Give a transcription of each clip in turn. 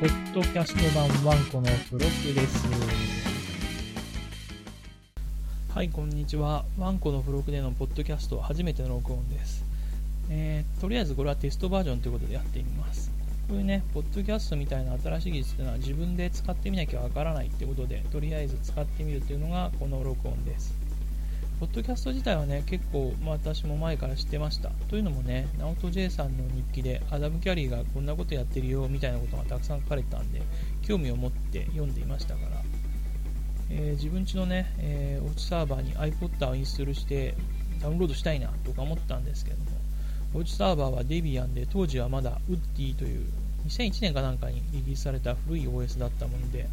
ポッドキャスト版ワンコのブログです。はい、こんにちは。ワンコのブログでのポッドキャスト初めての録音です。えー、とりあえずこれはテストバージョンということでやってみます。こういうね、ポッドキャストみたいな新しい技術っていうのは自分で使ってみなきゃわからないってことで、とりあえず使ってみるというのがこの録音です。ポッドキャスト自体はね、結構、まあ、私も前から知ってました。というのもね、ナオト J さんの日記で、アダム・キャリーがこんなことやってるよ、みたいなことがたくさん書かれてたんで、興味を持って読んでいましたから、えー、自分家のね、えー、おうちサーバーに iPod をインストールしてダウンロードしたいなとか思ったんですけども、おうちサーバーはデビアンで、当時はまだウッディという2001年かなんかにリリースされた古い OS だったもので、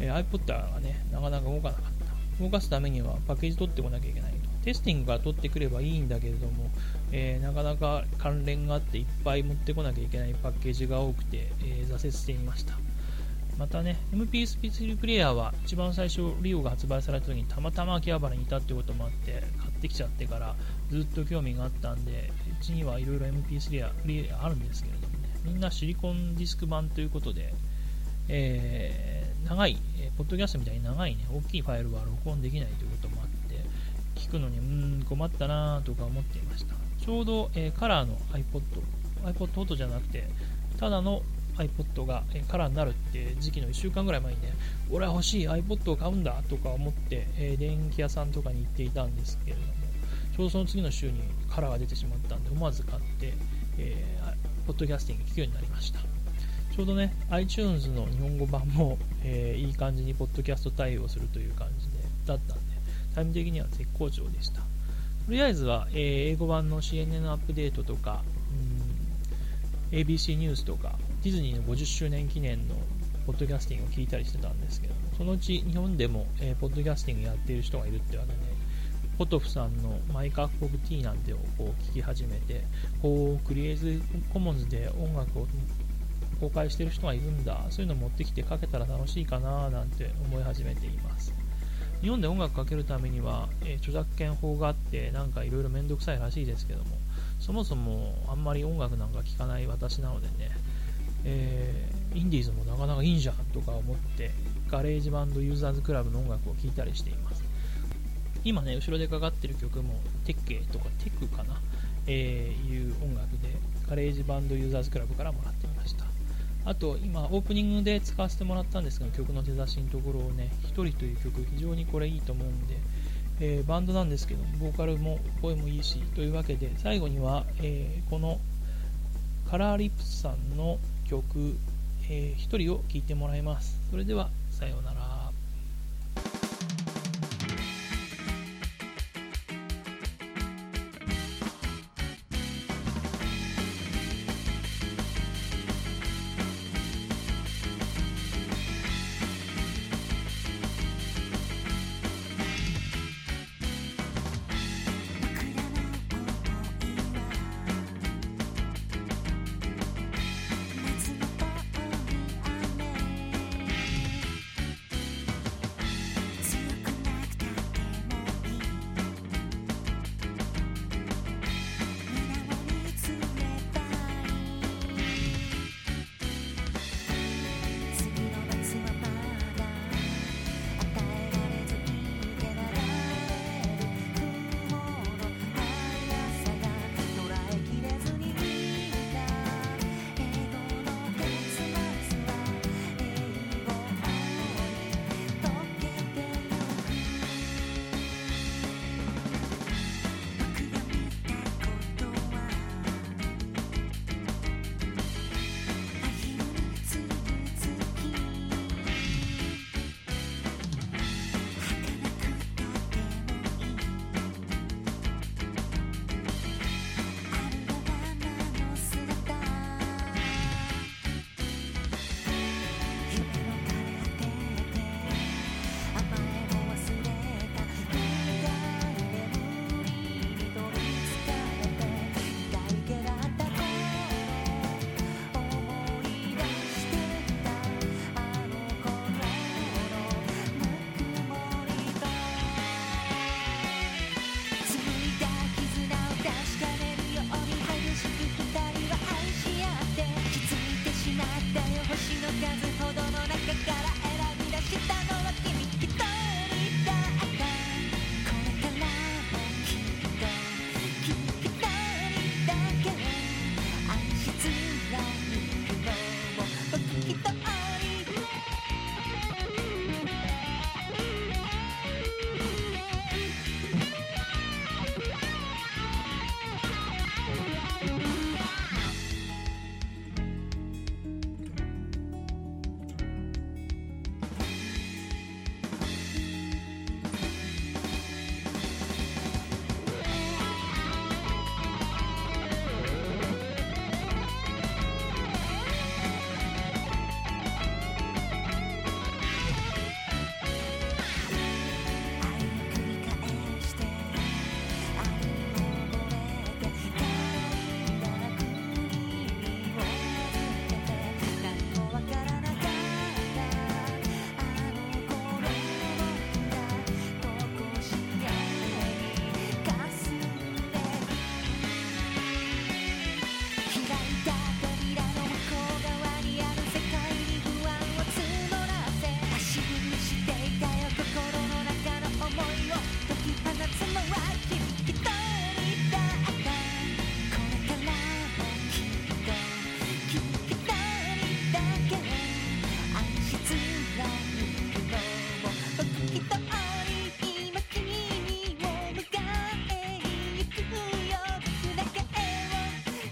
えー、iPod がね、なかなか動かなかった。動かすためにはパッケージ取ってこなきゃいけないと。テスティングから取ってくればいいんだけれども、えー、なかなか関連があっていっぱい持ってこなきゃいけないパッケージが多くて、えー、挫折していました。またね、MP3 プレイヤーは一番最初、リオが発売された時にたまたま秋葉原にいたってこともあって、買ってきちゃってからずっと興味があったんで、うちにはいろいろ MP3 やあるんですけれどもね、みんなシリコンディスク版ということで、えー、長い、えー、ポッドキャストみたいに長いね、大きいファイルは録音できないということもあって、聞くのに、うん、困ったなとか思っていました。ちょうど、えー、カラーの iPod、iPod Auto じゃなくて、ただの iPod が、カラーになるって時期の1週間ぐらい前にね、俺は欲しい iPod を買うんだとか思って、えー、電気屋さんとかに行っていたんですけれども、ちょうどその次の週にカラーが出てしまったんで、思わず買って、えー、ポッドキャスティング聞くようになりました。ちょうどね、iTunes の日本語版も、えー、いい感じにポッドキャスト対応するという感じで、だったんで、タイム的には絶好調でした。とりあえずは、えー、英語版の CNN アップデートとか、うん、ABC ニュースとか、ディズニーの50周年記念のポッドキャスティングを聞いたりしてたんですけど、そのうち日本でも、えー、ポッドキャスティングやっている人がいるってわけで、ポトフさんのマイカップオブティーなんてをこう聞き始めて、こうクリエイティブコモンズで音楽を公開してる人がいるんだ、そういうの持ってきてかけたら楽しいかななんて思い始めています。日本で音楽かけるためには、えー、著作権法があって、なんかいろいろめんどくさいらしいですけども、そもそもあんまり音楽なんか聴かない私なのでね、えー、インディーズもなかなかいいんじゃんとか思って、ガレージバンドユーザーズクラブの音楽を聴いたりしています。今ね、後ろでかかってる曲も、テッケとかテクかな、えー、いう音楽で、ガレージバンドユーザーズクラブからもらってました。あと今オープニングで使わせてもらったんですが曲の出だしのところをね「1人」という曲非常にこれいいと思うんで、えー、バンドなんですけどボーカルも声もいいしというわけで最後には、えー、このカラーリップスさんの曲「えー、1人」を聴いてもらいます。それではさようなら。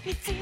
It's